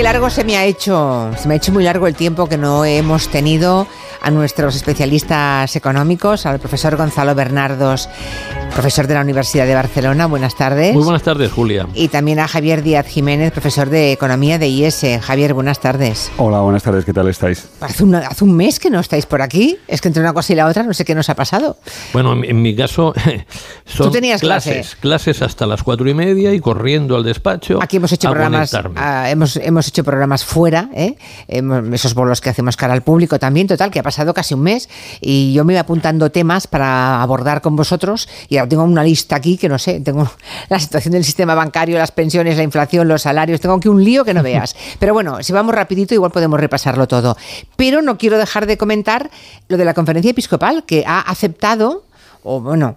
Qué largo se me ha hecho, se me ha hecho muy largo el tiempo que no hemos tenido a nuestros especialistas económicos, al profesor Gonzalo Bernardos, profesor de la Universidad de Barcelona. Buenas tardes. Muy buenas tardes, Julia. Y también a Javier Díaz Jiménez, profesor de Economía de IES. Javier, buenas tardes. Hola, buenas tardes, ¿qué tal estáis? Hace un, hace un mes que no estáis por aquí. Es que entre una cosa y la otra no sé qué nos ha pasado. Bueno, en, mi caso son ¿Tú tenías clases, clases hasta las cuatro y media y corriendo al despacho. Aquí hemos hecho programas, ah, hemos, hemos hecho programas fuera, ¿eh? esos bolos que hacemos cara al público también, total, que ha pasado casi un mes y yo me iba apuntando temas para abordar con vosotros y ahora tengo una lista aquí que no sé, tengo la situación del sistema bancario, las pensiones, la inflación, los salarios, tengo aquí un lío que no veas. Pero bueno, si vamos rapidito igual podemos repasarlo todo. Pero no quiero dejar de comentar lo de la conferencia episcopal que ha aceptado o bueno,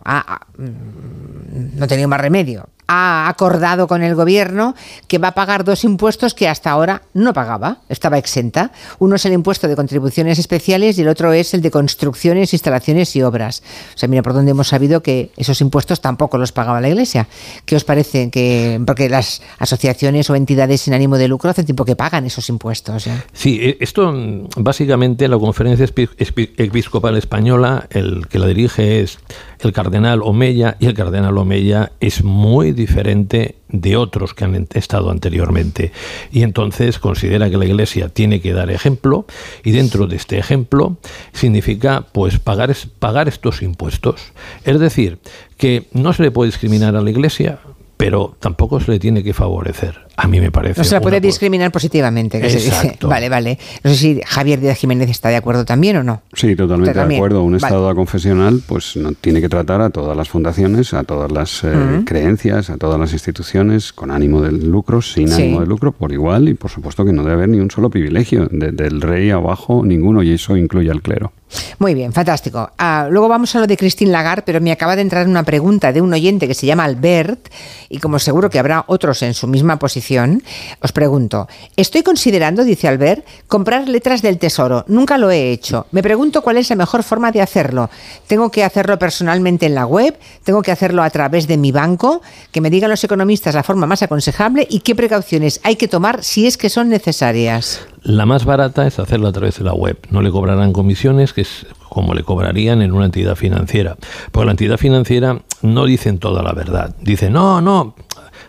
mm, no tenía más remedio, ha acordado con el gobierno que va a pagar dos impuestos que hasta ahora no pagaba, estaba exenta. Uno es el impuesto de contribuciones especiales y el otro es el de construcciones, instalaciones y obras. O sea, mira por dónde hemos sabido que esos impuestos tampoco los pagaba la Iglesia. ¿Qué os parece? Que, porque las asociaciones o entidades sin ánimo de lucro hace tiempo que pagan esos impuestos. Sí, e, esto mm, básicamente la Conferencia Episcopal Española, el que la dirige es el cardenal Omeya y el cardenal Omeya es muy diferente de otros que han estado anteriormente. Y entonces considera que la Iglesia tiene que dar ejemplo y dentro de este ejemplo significa pues pagar, pagar estos impuestos. Es decir, que no se le puede discriminar a la Iglesia, pero tampoco se le tiene que favorecer. A mí me parece. No se la puede discriminar positivamente, que se dice. Vale, vale. No sé si Javier Díaz Jiménez está de acuerdo también o no. Sí, totalmente de acuerdo. Un Estado confesional pues no, tiene que tratar a todas las fundaciones, a todas las eh, creencias, a todas las instituciones con ánimo de lucro, sin ánimo de lucro, por igual. Y por supuesto que no debe haber ni un solo privilegio. del rey abajo, ninguno. Y eso incluye al clero. Muy bien, fantástico. Ah, luego vamos a lo de Christine Lagarde, pero me acaba de entrar una pregunta de un oyente que se llama Albert, y como seguro que habrá otros en su misma posición, os pregunto, estoy considerando, dice Albert, comprar letras del Tesoro. Nunca lo he hecho. Me pregunto cuál es la mejor forma de hacerlo. ¿Tengo que hacerlo personalmente en la web? ¿Tengo que hacerlo a través de mi banco? Que me digan los economistas la forma más aconsejable y qué precauciones hay que tomar si es que son necesarias. La más barata es hacerlo a través de la web. No le cobrarán comisiones, que es como le cobrarían en una entidad financiera. Porque la entidad financiera no dicen toda la verdad. Dicen, no, no,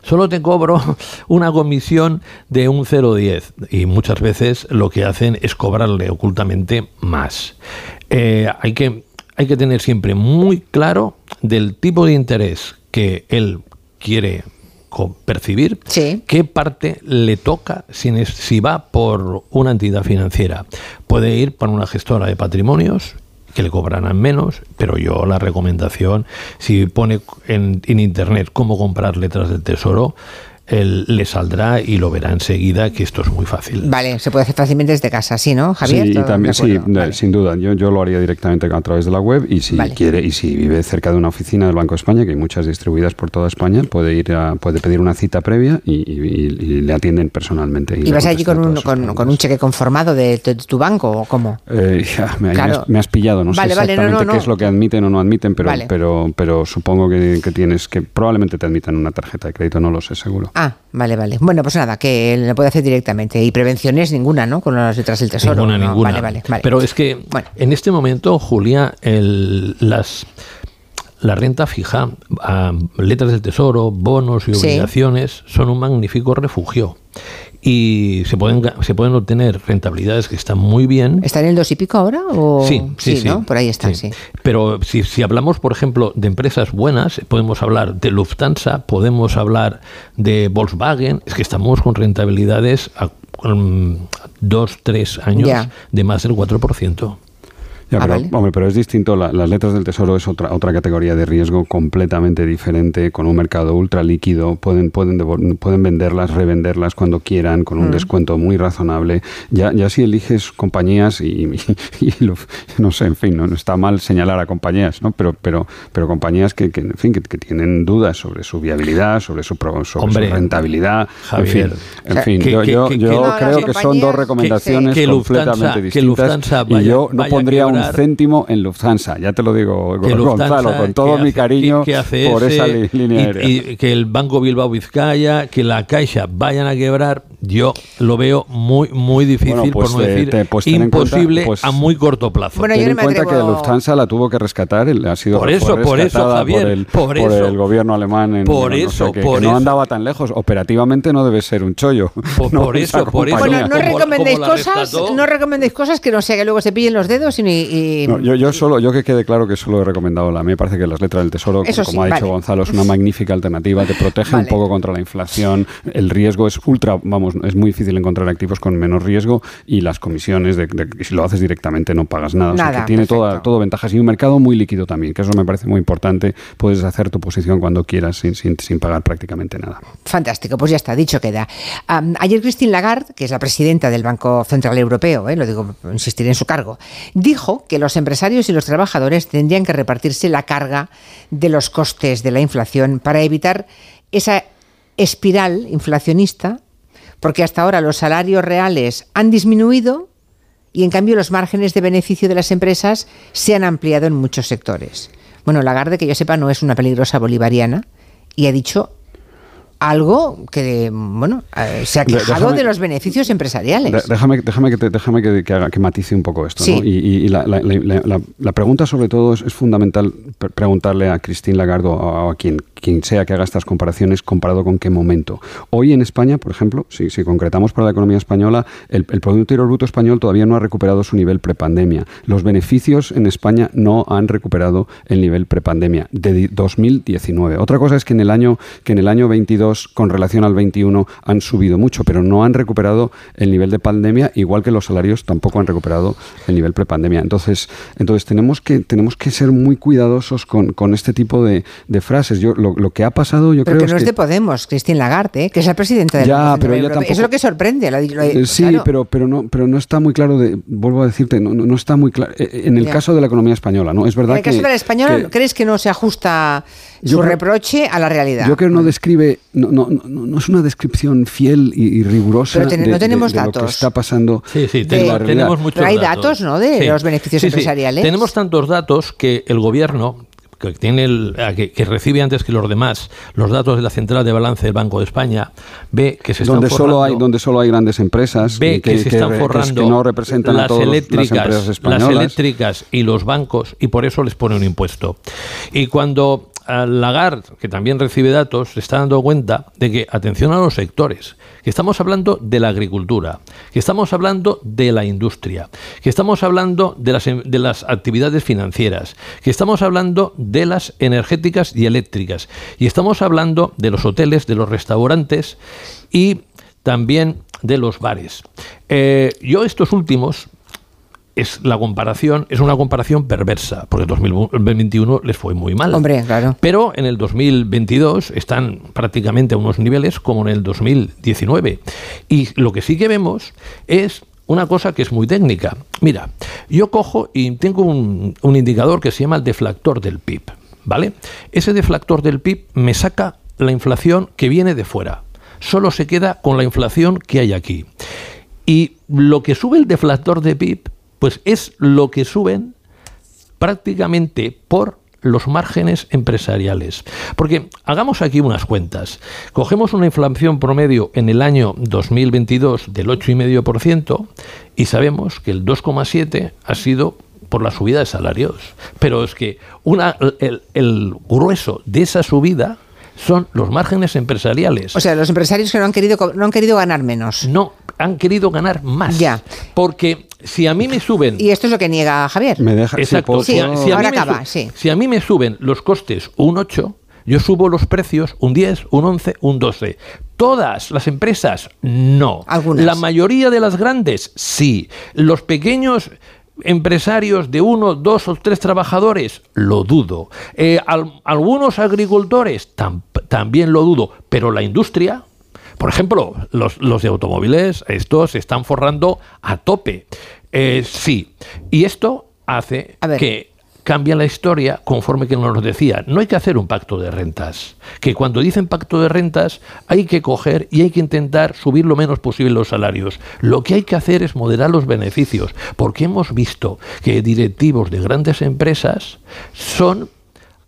solo te cobro una comisión de un 0,10 y muchas veces lo que hacen es cobrarle ocultamente más. Eh, hay, que, hay que tener siempre muy claro del tipo de interés que él quiere percibir qué parte le toca si, si va por una entidad financiera. Puede ir por una gestora de patrimonios que le cobrarán menos, pero yo la recomendación, si pone en, en internet cómo comprar letras del tesoro, él le saldrá y lo verá enseguida que esto es muy fácil. Vale, se puede hacer fácilmente desde casa, ¿sí, no, Javier? Sí, también, sí, sin duda. Yo, yo lo haría directamente a través de la web y si quiere y si vive cerca de una oficina del Banco de España, que hay muchas distribuidas por toda España, puede ir a, puede pedir una cita previa y, le atienden personalmente. ¿Y, vas allí con un, con, un, cheque conformado de, tu banco o cómo? Eh, me, has, pillado, no sé exactamente qué es lo que admiten o no admiten, pero, pero, pero supongo que, que tienes que probablemente te admitan una tarjeta de crédito, no lo sé seguro. Ah, vale, vale. Bueno, pues nada, que lo puede hacer directamente. Y prevenciones ninguna, ¿no? Con las letras del tesoro. Ninguna, ninguna. Vale, vale, vale. Pero es que en este momento, Julia, el, las la renta fija, letras del tesoro, bonos y obligaciones son un magnífico refugio y se pueden se pueden obtener rentabilidades que están muy bien. ¿Está en el dos y pico ahora? O... Sí, sí, sí, Por ahí están, sí. Pero si, si hablamos, por ejemplo, de empresas buenas, podemos hablar de Lufthansa, podemos hablar de Volkswagen, es que estamos con rentabilidades a, dos, tres años de más del 4%. Ah, pero, hombre, pero es distinto. las letras del tesoro es otra otra categoría de riesgo completamente diferente, con un mercado ultra líquido. Pueden, pueden, pueden venderlas, revenderlas cuando quieran, con un mm. descuento muy razonable. Ya, ya si eliges compañías y, no sé, en fin, no, está mal señalar a compañías, ¿no? Pero, pero, pero compañías que, en fin, que, tienen dudas sobre su viabilidad, sobre su, sobre su rentabilidad. Javier, en fin, yo, yo, creo que son dos recomendaciones completamente distintas. y yo no pondría un céntimo en Lufthansa. Ya te lo digo, Gonzalo, con todo mi cariño por esa línea aérea. Y que el Banco Bilbao Vizcaya, que la Caixa vayan a quebrar, yo lo veo muy, muy difícil, por no decir pues imposible pues a muy corto plazo. Bueno, ten en cuenta que Lufthansa la tuvo que rescatar, ha sido por eso, por eso, Javier, por, el, gobierno alemán. En, por eso, por no andaba tan lejos. Operativamente no debe ser un chollo. Por, eso, por eso. Bueno, no recomendéis cosas, no recomendéis cosas que no sea que luego se pillen los dedos y. yo, yo solo, yo que quede claro que solo he recomendado la. Me parece que las letras del tesoro, como ha dicho Gonzalo, es una magnífica alternativa. Te protege un poco contra la inflación. El riesgo es ultra, vamos, es muy difícil encontrar activos con menos riesgo y las comisiones de, si lo haces directamente no pagas nada. o sea que tiene toda, todo ventajas y un mercado muy líquido también, que eso me parece muy importante. Puedes hacer tu posición cuando quieras sin, sin, sin pagar prácticamente nada. Fantástico, pues ya está, dicho queda. ayer Christine Lagarde, que es la presidenta del Banco Central Europeo, eh, lo digo, insistiré en su cargo, dijo que los empresarios y los trabajadores tendrían que repartirse la carga de los costes de la inflación para evitar esa espiral inflacionista, porque hasta ahora los salarios reales han disminuido y en cambio los márgenes de beneficio de las empresas se han ampliado en muchos sectores. Bueno, Lagarde, que yo sepa, no es una peligrosa bolivariana y ha dicho algo que, bueno, eh, se ha quejado de los beneficios empresariales. Déjame, déjame, que, déjame que, que, matice un poco esto. Y, la, la, pregunta sobre todo es, fundamental preguntarle a Cristín Lagardo o a quien, quien sea que haga estas comparaciones comparado con qué momento. Hoy en España, por ejemplo, si, si concretamos para la economía española, el, el Producto Interior Bruto español todavía no ha recuperado su nivel prepandemia. Los beneficios en España no han recuperado el nivel prepandemia de 2019. Otra cosa es que en el año, que en el año 22 con relación al 21 han subido mucho, pero no han recuperado el nivel de pandemia, igual que los salarios tampoco han recuperado el nivel prepandemia. Entonces, entonces tenemos que tenemos que ser muy cuidadosos con, con este tipo de, de, frases. Yo lo, lo, que ha pasado, yo pero creo que no es, de Podemos, Christine Lagarde, ¿eh? que es la presidenta del ya, pero Eso es lo que sorprende. Sí, pero pero no pero no está muy claro. De, vuelvo a decirte, no, no está muy claro. Eh, en el caso de la economía española, no es verdad. En el caso de la española, ¿crees que no se ajusta su reproche a la realidad? Yo creo que no describe no, no, no, es una descripción fiel y, rigurosa Pero de, no tenemos datos. lo que está pasando. Sí, sí, tenemos muchos Pero hay datos, ¿no? De los beneficios empresariales. Tenemos tantos datos que el gobierno que, tiene el, que, recibe antes que los demás los datos de la central de balance del Banco de España, ve que se están donde solo hay donde solo hay grandes empresas ve que, se están forrando que no representan las eléctricas, las empresas españolas. las eléctricas y los bancos y por eso les pone un impuesto. Y cuando Lagarde, que también recibe datos, se está dando cuenta de que, atención a los sectores, que estamos hablando de la agricultura, que estamos hablando de la industria, que estamos hablando de las, las actividades financieras, que estamos hablando de las energéticas y eléctricas, y estamos hablando de los hoteles, de los restaurantes y también de los bares. Eh, yo estos últimos es la comparación, es una comparación perversa, porque en 2021 les fue muy mal. Hombre, claro. Pero en el 2022 están prácticamente a unos niveles como en el 2019. Y lo que sí que vemos es una cosa que es muy técnica. Mira, yo cojo y tengo un, un indicador que se llama el deflactor del PIB, ¿vale? Ese deflactor del PIB me saca la inflación que viene de fuera. Solo se queda con la inflación que hay aquí. Y lo que sube el deflactor de PIB pues es lo que suben prácticamente por los márgenes empresariales. Porque hagamos aquí unas cuentas. Cogemos una inflación promedio en el año 2022 del 8,5% y sabemos que el 2,7% ha sido por la subida de salarios. Pero es que una, el, el grueso de esa subida son los márgenes empresariales. O sea, los empresarios que no han querido, no han querido ganar menos. No, han querido ganar más. Ya. Porque si a mí me suben... Y esto es lo que niega Javier. Me deja... Exacto. si, a, ahora acaba, sí. si a mí me suben los costes un 8, yo subo los precios un 10, un 11, un 12. Todas las empresas, no. Algunas. La mayoría de las grandes, sí. Los pequeños empresarios de uno, dos o tres trabajadores, lo dudo. Eh, algunos agricultores, también lo dudo. Pero la industria, por ejemplo, los, de automóviles, estos se están forrando a tope. Eh, sí. Y esto hace que cambia la historia conforme que nos decía. No hay que hacer un pacto de rentas. Que cuando dicen pacto de rentas hay que coger y hay que intentar subir lo menos posible los salarios. Lo que hay que hacer es moderar los beneficios, porque hemos visto que directivos de grandes empresas son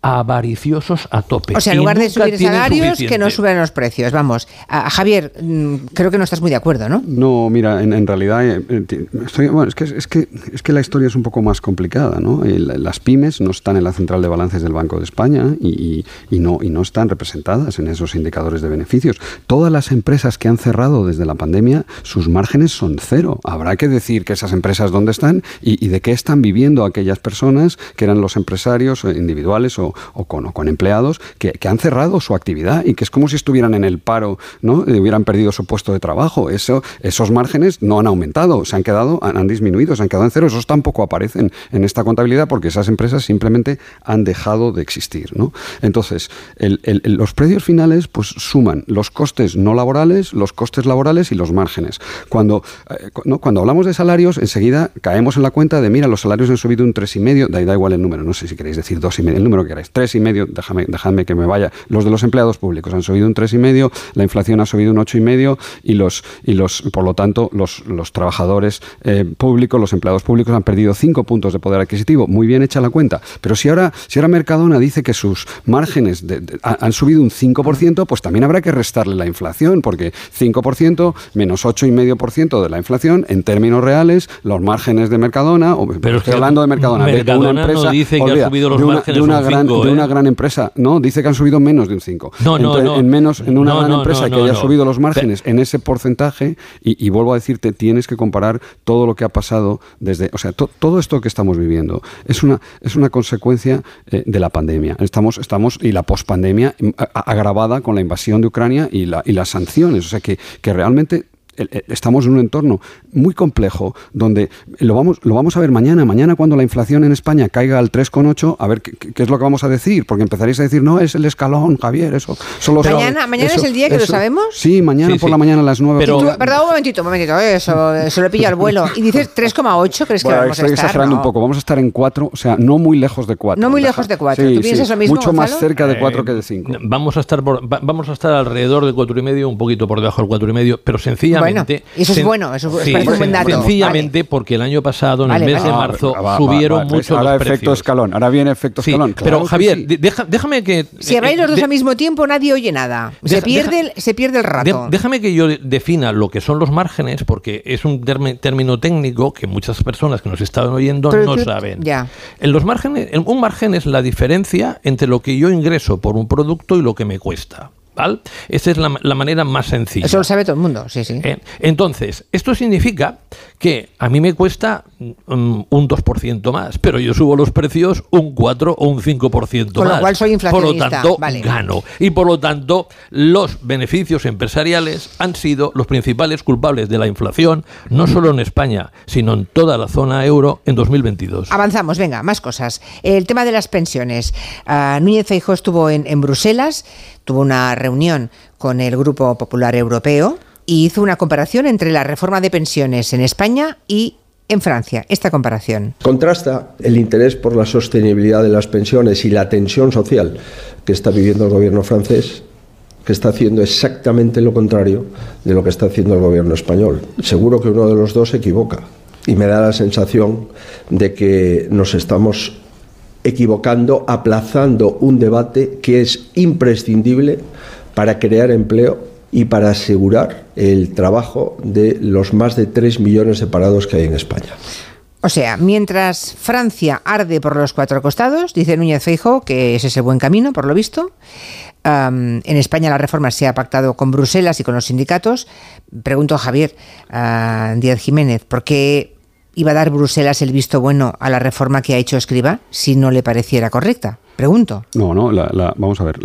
avariciosos a tope. O sea, en lugar de subir salarios, que no suban los precios. Vamos, a, Javier, mm, creo que no estás muy de acuerdo, ¿no? No, mira, en, realidad, eh, eh, bueno, es que, es, que, es que la historia es un poco más complicada, ¿no? Las pymes no están en la central de balances del Banco de España y, no, y no están representadas en esos indicadores de beneficios. Todas las empresas que han cerrado desde la pandemia, sus márgenes son cero. Habrá que decir que esas empresas dónde están y, y de qué están viviendo aquellas personas que eran los empresarios individuales o, o con, con empleados que, han cerrado su actividad y que es como si estuvieran en el paro, ¿no? Y hubieran perdido su puesto de trabajo. Eso, esos márgenes no han aumentado, se han quedado, han, disminuido, se han quedado en cero. Esos tampoco aparecen en esta contabilidad porque esas empresas simplemente han dejado de existir, ¿no? Entonces, los precios finales pues suman los costes no laborales, los costes laborales y los márgenes. Cuando, eh, cuando hablamos de salarios, enseguida caemos en la cuenta de, mira, los salarios han subido un 3,5, da, da igual el número, no sé si queréis decir 2,5, el número que queráis, tres y medio, déjame, dejadme que me vaya. Los de los empleados públicos han subido un tres y medio, la inflación ha subido un ocho y medio y los y los por lo tanto los, los trabajadores eh, públicos, los empleados públicos han perdido cinco puntos de poder adquisitivo. Muy bien hecha la cuenta. Pero si ahora si ahora Mercadona dice que sus márgenes han subido un 5%, pues también habrá que restarle la inflación, porque 5% menos y medio por ciento de la inflación, en términos reales, los márgenes de Mercadona, o pero estoy hablando de Mercadona, de una empresa, no dice que ha subido los márgenes de una, gran, de una gran empresa, no, dice que han subido menos de un 5. No, no, no, En menos, en una gran empresa que haya subido los márgenes en ese porcentaje, y, vuelvo a decirte, tienes que comparar todo lo que ha pasado desde, o sea, todo esto que estamos viviendo es una, es una consecuencia eh, de la pandemia. Estamos, estamos, y la pospandemia mm, agravada con la invasión de Ucrania y, la, y las sanciones. O sea, que, que realmente estamos en un entorno muy complejo donde lo vamos, lo vamos a ver mañana. Mañana cuando la inflación en España caiga al 3,8, a ver qué, es lo que vamos a decir, porque empezaréis a decir, no, es el escalón, Javier, eso. Solo mañana mañana es el día que lo sabemos. Sí, mañana por la mañana a las 9. Pero, perdón, un momentito, un momentito, eh, eso, se lo pilla al vuelo. Y dices 3,8, ¿crees que vamos a estar? Estoy exagerando un poco, vamos a estar en 4, o sea, no muy lejos de 4. No muy lejos de 4, ¿tú piensas lo mismo? Mucho más cerca de 4 que de 5. Eh, vamos a estar vamos a estar alrededor de 4,5, un poquito por debajo del 4,5, pero sencillamente... eso es bueno, eso parece un buen dato. Sencillamente porque el año pasado, en el mes de marzo, subieron mucho ahora los efecto escalón, ahora viene efecto escalón. pero Javier, déjame que... Si habláis los dos al mismo tiempo, nadie oye nada. Se, pierde, se pierde el rato. déjame que yo defina lo que son los márgenes, porque es un término técnico que muchas personas que nos estaban oyendo no saben. Ya. En los márgenes, un margen es la diferencia entre lo que yo ingreso por un producto y lo que me cuesta. Esa es la, manera más sencilla. Eso lo sabe todo el mundo, sí, sí. Eh, entonces, esto significa que a mí me cuesta mm, un 2% más, pero yo subo los precios un 4 o un 5% más. Con lo cual soy inflacionista. Por lo tanto, gano. Y por lo tanto, los beneficios empresariales han sido los principales culpables de la inflación, no solo en España, sino en toda la zona euro en 2022. Avanzamos, venga, más cosas. El tema de las pensiones. Uh, Núñez Feijóo estuvo en, en Bruselas, tuvo una reunión con el Grupo Popular Europeo y hizo una comparación entre la reforma de pensiones en España y en Francia. Esta comparación. Contrasta el interés por la sostenibilidad de las pensiones y la tensión social que está viviendo el gobierno francés que está haciendo exactamente lo contrario de lo que está haciendo el gobierno español. Seguro que uno de los dos se equivoca y me da la sensación de que nos estamos equivocando, aplazando un debate que es imprescindible para crear empleo y para asegurar el trabajo de los más de 3 millones de parados que hay en España. O sea, mientras Francia arde por los cuatro costados, dice Núñez Feijo que ese es el buen camino, por lo visto. en España la reforma se ha pactado con Bruselas y con los sindicatos. Pregunto a Javier Díaz Jiménez, ¿por qué iba a dar Bruselas el visto bueno a la reforma que ha hecho Escriba si no le pareciera correcta? Pregunto. No, no, vamos a ver.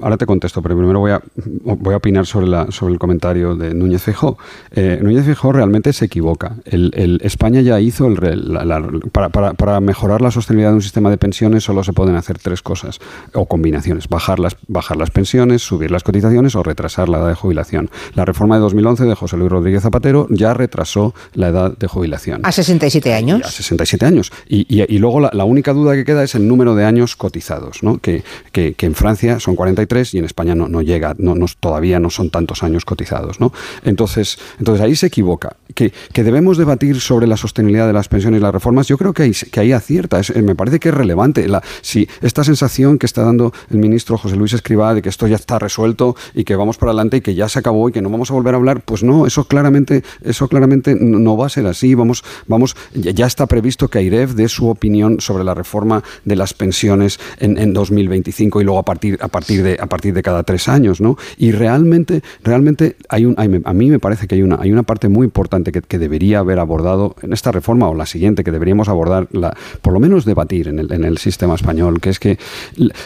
ahora, te contesto, pero primero voy a, voy a opinar sobre, la, sobre el comentario de Núñez Feijóo. Eh, Núñez Feijóo realmente se equivoca. El, España ya hizo el, para, para, para, mejorar la sostenibilidad de un sistema de pensiones solo se pueden hacer tres cosas o combinaciones: bajar las, bajar las pensiones, subir las cotizaciones o retrasar la edad de jubilación. La reforma de 2011 de José Luis Rodríguez Zapatero ya retrasó la edad de jubilación. ¿A 67 años? A 67 años. Y, y, luego la, la única duda que queda es el número de años cotizados, ¿no? que, en Francia son 43 y en España no, llega, no, todavía no son tantos años cotizados. Entonces, ahí se equivoca. Que, debemos debatir sobre la sostenibilidad de las pensiones y las reformas, yo creo que ahí, acierta. me parece que es relevante. Si esta sensación que está dando el ministro José Luis Escribá de que esto ya está resuelto y que vamos para adelante y que ya se acabó y que no vamos a volver a hablar, pues no, eso claramente, eso claramente no va a ser así. Vamos, vamos, ya está previsto que AIREF dé su opinión sobre la reforma de las pensiones en, 2025 y luego a partir, a partir, de, a partir de cada tres años, ¿no? Y realmente, realmente hay un, a mí me parece que hay una, hay una parte muy importante que, debería haber abordado en esta reforma o la siguiente que deberíamos abordar, la, por lo menos debatir en el, en el sistema español, que es que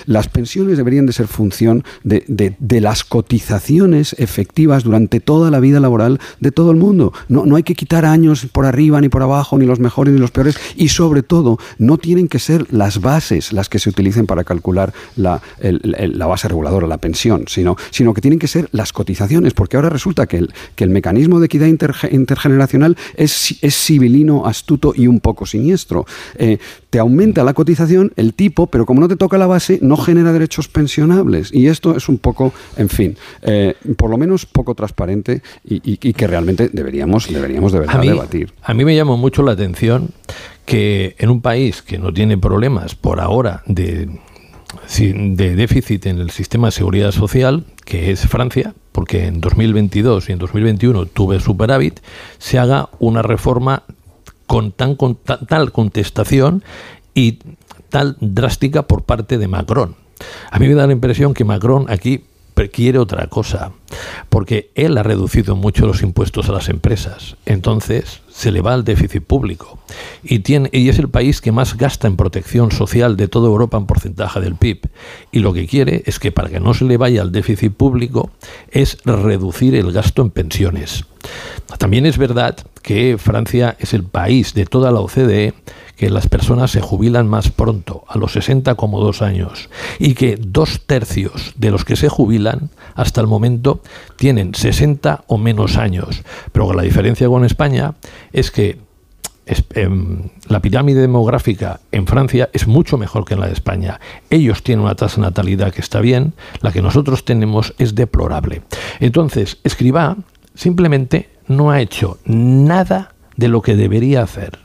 las pensiones deberían de ser función de, de, las cotizaciones efectivas durante toda la vida laboral de todo el mundo. No, no hay que quitar años por arriba ni por abajo, ni los mejores ni los peores, y sobre todo no tienen que ser las bases las que se utilicen para calcular la, la base reguladora, la pensión, sino, sino que tienen que ser las cotizaciones, porque ahora resulta que el, que el mecanismo de equidad intergeneracional es, es civilino, astuto y un poco siniestro. Eh, te aumenta la cotización, el tipo, pero como no te toca la base, no genera derechos pensionables. Y esto es un poco, en fin, eh, por lo menos poco transparente y, que realmente deberíamos, deberíamos de verdad debatir. A mí me llamó mucho la atención que en un país que no tiene problemas por ahora de, de déficit en el sistema de seguridad social, que es Francia, porque en 2022 y en 2021 tuve superávit, se haga una reforma con, tan, con tal contestación y tal drástica por parte de Macron. A mí me da la impresión que Macron aquí quiere otra cosa, porque él ha reducido mucho los impuestos a las empresas. Entonces, se le va al déficit público y, tiene, y es el país que más gasta en protección social de toda Europa en porcentaje del PIB. Y lo que quiere es que para que no se le vaya al déficit público es reducir el gasto en pensiones. También es verdad que Francia es el país de toda la OCDE que las personas se jubilan más pronto, a los 60 como dos años, y que dos tercios de los que se jubilan hasta el momento tienen 60 o menos años. Pero la diferencia con España es que em, la pirámide demográfica en Francia es mucho mejor que en la de España. Ellos tienen una tasa de natalidad que está bien, la que nosotros tenemos es deplorable. Entonces, Escribá simplemente no ha hecho nada de lo que debería hacer,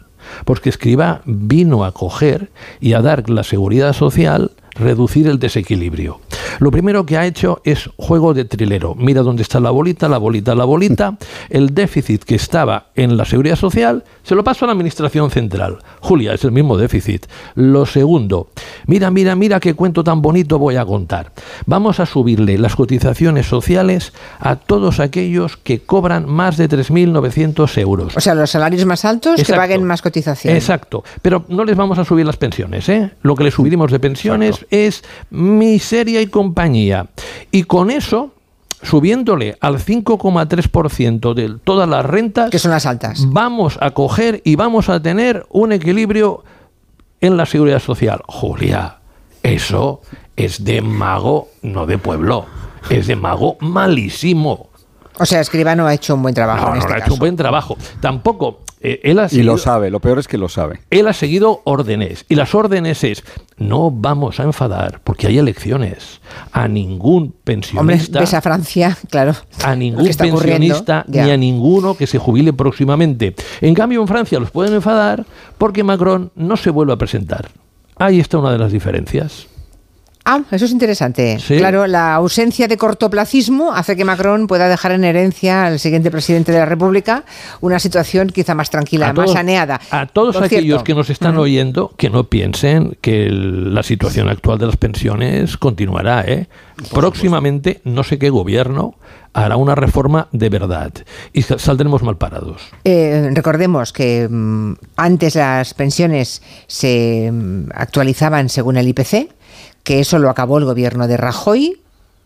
porque Escribá vino a coger y a dar la seguridad social reducir el desequilibrio. Lo primero que ha hecho es juego de trilero. Mira dónde está la bolita, la bolita, la bolita. El déficit que estaba en la seguridad social se lo paso a la administración central. Julia, es el mismo déficit. Lo segundo, mira, mira, mira qué cuento tan bonito voy a contar. Vamos a subirle las cotizaciones sociales a todos aquellos que cobran más de 3.900 euros. O sea, los salarios más altos que paguen más cotizaciones. Exacto. Pero no les vamos a subir las pensiones. ¿eh? Lo que les subiremos de pensiones es miseria y compañía. Y con eso subiéndole al 5,3% de todas las rentas, que son las altas, vamos a coger y vamos a tener un equilibrio en la seguridad social. Julia, eso es de mago, no de pueblo, es de mago malísimo. O sea, Escriba no ha hecho un buen trabajo. No, no, este ha hecho un buen trabajo. Tampoco eh, y lo sabe, lo peor es que lo sabe. Él ha seguido órdenes. Y las órdenes es, no vamos a enfadar, porque hay elecciones. A ningún pensionista... Hombre, ves a Francia, claro. A ningún pensionista ni a ninguno que se jubile próximamente. En cambio, en Francia los pueden enfadar porque Macron no se vuelve a presentar. Ahí está una de las diferencias. Ah, eso es interesante. Claro, la ausencia de cortoplacismo hace que Macron pueda dejar en herencia al siguiente presidente de la República una situación quizá más tranquila, más saneada. A todos aquellos que nos están oyendo, que no piensen que la situación actual de las pensiones continuará. ¿eh? Próximamente, no sé qué gobierno hará una reforma de verdad y saldremos mal parados. Eh, recordemos que mm, antes las pensiones se mm, actualizaban según el IPC que eso lo acabó el gobierno de Rajoy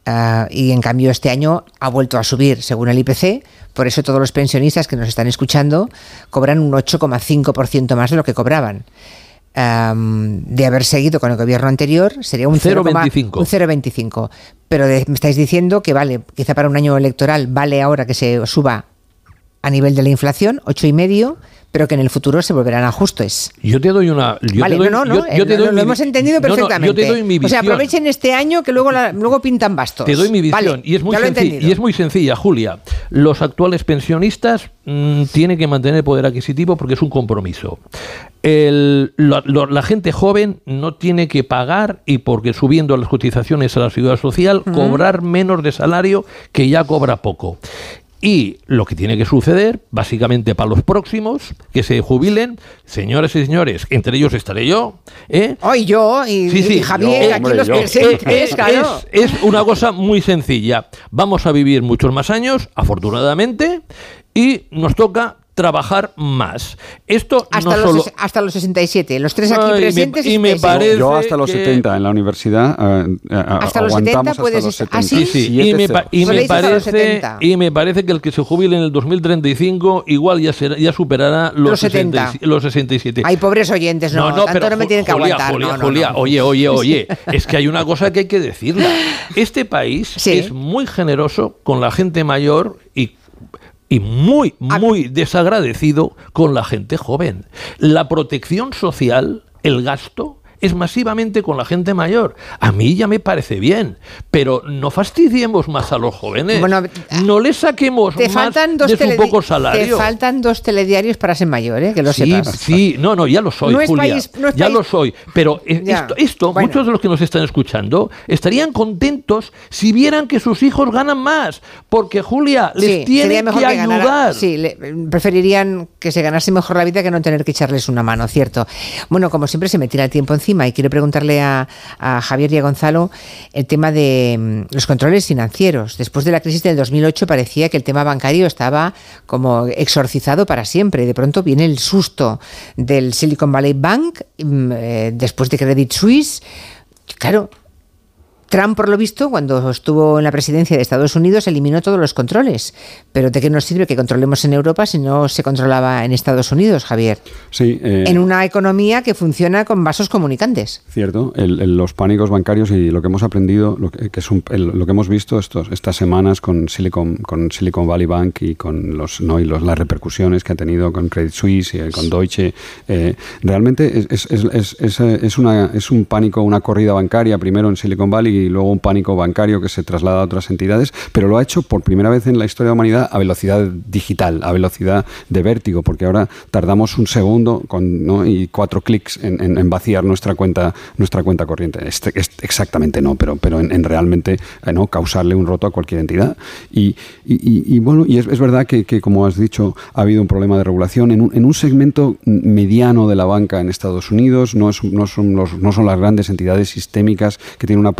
ah, y en cambio este año ha vuelto a subir según el IPC. Por eso todos los pensionistas que nos están escuchando cobran un 8,5% más de lo que cobraban. de haber seguido con el gobierno anterior sería un 0,25. Un 0,25. Pero me estáis diciendo que vale, quizá para un año electoral vale ahora que se suba a nivel de la inflación, 8,5 pero que en el futuro se volverán ajustes. Yo te doy una. vale, no, no, no, lo, hemos entendido perfectamente. yo te doy mi visión. O sea, aprovechen este año que luego, luego pintan bastos. Te doy mi visión. y, es muy y es muy sencilla, Julia. Los actuales pensionistas mm, tienen que mantener el poder adquisitivo porque es un compromiso. la gente joven no tiene que pagar y porque subiendo las cotizaciones a la seguridad social, cobrar menos de salario que ya cobra poco. Y lo que tiene que suceder, básicamente para los próximos, que se jubilen, señores y señores, entre ellos estaré yo. ¿eh? Hoy yo y, Javier, aquí los presentes, es una cosa muy sencilla. Vamos a vivir muchos más años, afortunadamente, y nos toca trabajar más. Esto hasta, no los, solo... hasta los 67, los tres aquí presentes. Y me, parece yo hasta los 70 en la universidad. Eh, eh, hasta los 70 puedes hasta los 70. ¿Ah, sí? sí, Y, me, parece, y me parece que el que se jubile en el 2035 igual ya será, ya superará los, 70. los 67. Hay pobres oyentes, no, no, pero no me tienen que aguantar. Julia, oye, oye, oye, es que hay una cosa que hay que decirla. Este país es muy generoso con la gente mayor y y muy, muy desagradecido con la gente joven. La protección social, el gasto, es masivamente con la gente mayor. A mí ya me parece bien, pero no fastidiemos más a los jóvenes. no les saquemos más faltan dos de su poco salario. Te faltan dos telediarios para ser mayor, ¿eh? que lo sí, sepas. Sí, no, no, ya lo soy, Julia. ya lo soy. Pero esto, esto muchos de los que nos están escuchando estarían contentos si vieran que sus hijos ganan más, porque Julia les tiene que, ayudar. sí, preferirían que se ganase mejor la vida que no tener que echarles una mano, cierto. Bueno, como siempre se me tira el tiempo encima y quiero preguntarle a, Javier y a Gonzalo el tema de mm, los controles financieros. Después de la crisis del 2008 parecía que el tema bancario estaba como exorcizado para siempre. De pronto viene el susto del Silicon Valley Bank, mm, eh, después de Credit Suisse. Claro, Trump, por lo visto, cuando estuvo en la presidencia de Estados Unidos, eliminó todos los controles. Pero ¿de qué nos sirve que controlemos en Europa si no se controlaba en Estados Unidos, Javier? Sí. Eh, en una economía que funciona con vasos comunicantes. Cierto. los pánicos bancarios y lo que hemos aprendido, lo que, es lo que hemos visto estos, estas semanas con Silicon, con Silicon Valley Bank y con los, ¿no? y los, las repercusiones que ha tenido con Credit Suisse y con Deutsche, eh, realmente es, es, es, es, una, es un pánico, una corrida bancaria primero en Silicon Valley y luego un pánico bancario que se traslada a otras entidades, pero lo ha hecho por primera vez en la historia de la humanidad a velocidad digital, a velocidad de vértigo, porque ahora tardamos un segundo con, y cuatro clics en, vaciar nuestra cuenta, nuestra cuenta corriente. Este, exactamente no, pero, pero en, realmente eh, no causarle un roto a cualquier entidad. Y, bueno, y es, verdad que, como has dicho, ha habido un problema de regulación en un, en un segmento mediano de la banca en Estados Unidos, no, es, no, son, los, no son las grandes entidades sistémicas que tienen una,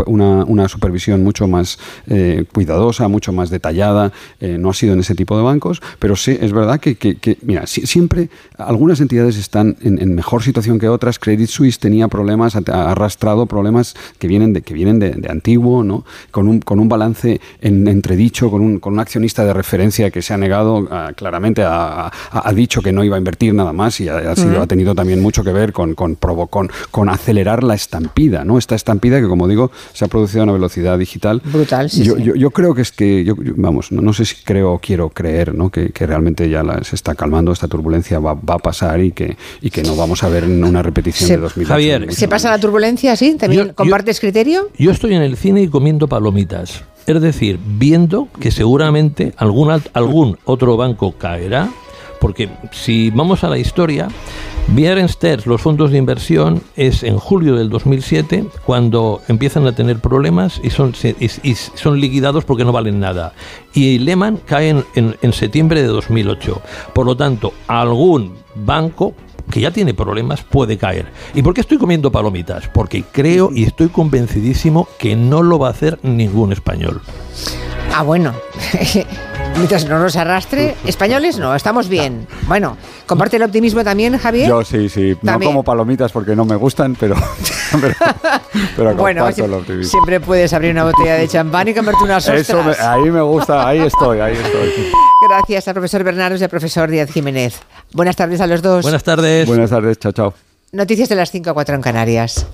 supervisión mucho más eh, cuidadosa, mucho más detallada. Eh, no ha sido en ese tipo de bancos, pero sí es verdad que, mira, siempre algunas entidades están en, mejor situación que otras. Credit Suisse tenía problemas, ha arrastrado problemas que vienen de, que vienen de, antiguo, ¿no? con, un, con un balance en, entredicho, con un, con un accionista de referencia que se ha negado claramente, ha, dicho que no iba a invertir nada más y ha, sido, ha tenido también mucho que ver con, con, con, con acelerar la estampida, ¿no? esta estampida que, como digo, se ha producido a una velocidad digital. Brutal, sí. Yo, yo, creo que es que, yo, vamos, no, sé si creo o quiero creer ¿no? que, realmente ya se está calmando, esta turbulencia va, va, a pasar y que, y que no vamos a ver una repetición de 2008. Javier, ¿se pasa la turbulencia así? ¿También compartes criterio? Yo estoy en el cine y comiendo palomitas. Es decir, viendo que seguramente algún, algún otro banco caerá, porque si vamos a la historia, Stearns, los fondos de inversión, es en julio del 2007 cuando empiezan a tener problemas y son, y, son liquidados porque no valen nada. Y Lehman cae en, en septiembre de 2008. Por lo tanto, algún banco que ya tiene problemas puede caer. ¿Y por qué estoy comiendo palomitas? Porque creo y estoy convencidísimo que no lo va a hacer ningún español. Ah, bueno. Mientras no nos arrastre, españoles no, estamos bien. Bueno, comparte el optimismo también, Javier. Yo sí, sí. No como palomitas porque no me gustan, pero, pero, bueno, el optimismo. Siempre puedes abrir una botella de champán y comerte unas ostras. Eso ahí me gusta, ahí estoy, ahí estoy. Gracias al profesor Bernardo y al profesor Díaz Jiménez. Buenas tardes a los dos. Buenas tardes. Buenas tardes, chao, chao. Noticias de las 5 a 4 en Canarias.